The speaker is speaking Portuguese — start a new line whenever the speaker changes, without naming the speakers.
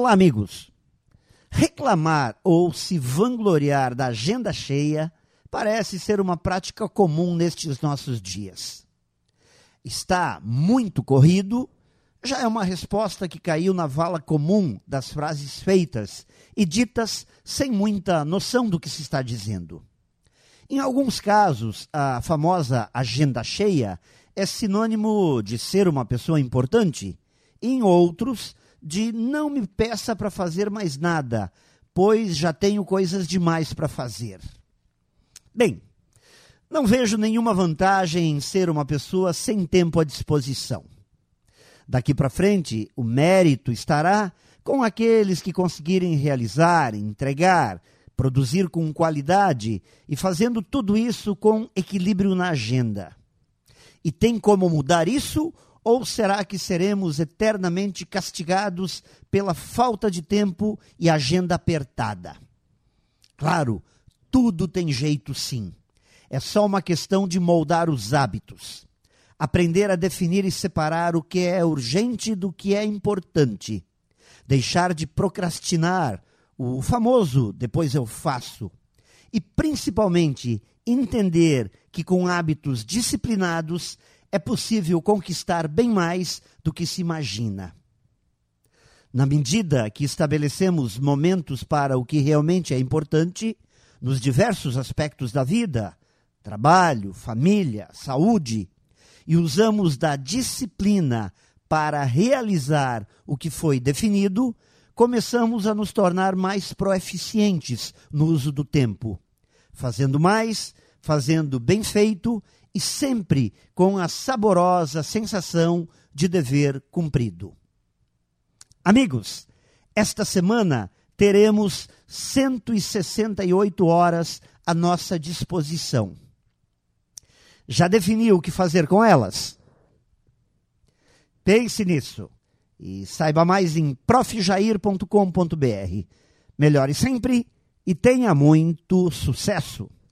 Olá, amigos. Reclamar ou se vangloriar da agenda cheia parece ser uma prática comum nestes nossos dias. Está muito corrido já é uma resposta que caiu na vala comum das frases feitas e ditas sem muita noção do que se está dizendo. Em alguns casos, a famosa agenda cheia é sinônimo de ser uma pessoa importante, em outros, de não me peça para fazer mais nada, pois já tenho coisas demais para fazer. Bem, não vejo nenhuma vantagem em ser uma pessoa sem tempo à disposição. Daqui para frente, o mérito estará com aqueles que conseguirem realizar, entregar, produzir com qualidade e fazendo tudo isso com equilíbrio na agenda. E tem como mudar isso ou será que seremos eternamente castigados pela falta de tempo e agenda apertada? Claro, tudo tem jeito sim. É só uma questão de moldar os hábitos. Aprender a definir e separar o que é urgente do que é importante. Deixar de procrastinar, o famoso depois eu faço. E principalmente entender que com hábitos disciplinados é possível conquistar bem mais do que se imagina. Na medida que estabelecemos momentos para o que realmente é importante, nos diversos aspectos da vida trabalho, família, saúde e usamos da disciplina para realizar o que foi definido, começamos a nos tornar mais proeficientes no uso do tempo, fazendo mais, fazendo bem feito e sempre com a saborosa sensação de dever cumprido. Amigos, esta semana teremos 168 horas à nossa disposição. Já definiu o que fazer com elas? Pense nisso e saiba mais em profjair.com.br. Melhore sempre e tenha muito sucesso!